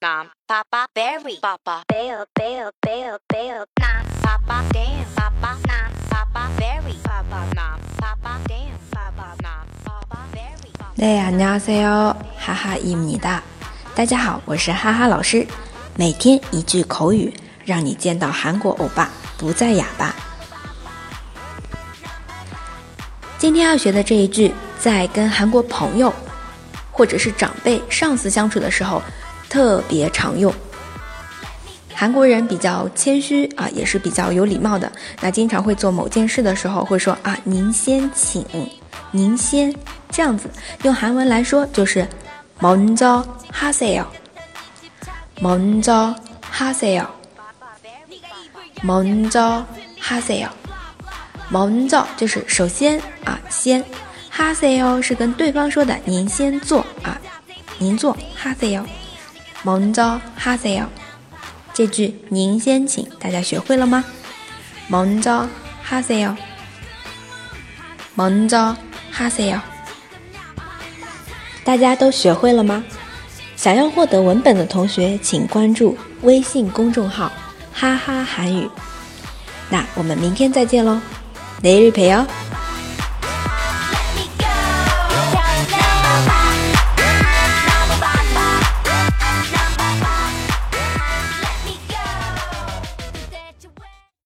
Nam Papa Berry Papa Bear Bear Bear Bear Nam Papa Damn Papa Nam Papa Berry Papa Nam Papa Damn Papa Nam Papa Berry Papa 对，안녕하세요，哈哈伊米达。大家好，我是哈哈老师，每天一句口语，让你见到韩国欧巴不再哑巴。今天要学的这一句，在跟韩国朋友或者是长辈、上司相处的时候 特别常用。韩国人比较谦虚啊，也是比较有礼貌的。那经常会做某件事的时候，会说啊，您先请，您先这样子。用韩文来说就是먼저하세 요， 먼저하세 요， 먼저하세 요。 먼저就是首先啊，先，하세요是跟对方说的，您先做啊，您做하세 요， 먼저하세 요。 这句您先请，大家学会了吗？먼저하세 요， 먼저하세 요。 大家都学会了吗？想要获得文本的同学，请关注微信公众号“哈哈韩语”。那我们明天再见喽。 내일 봬요.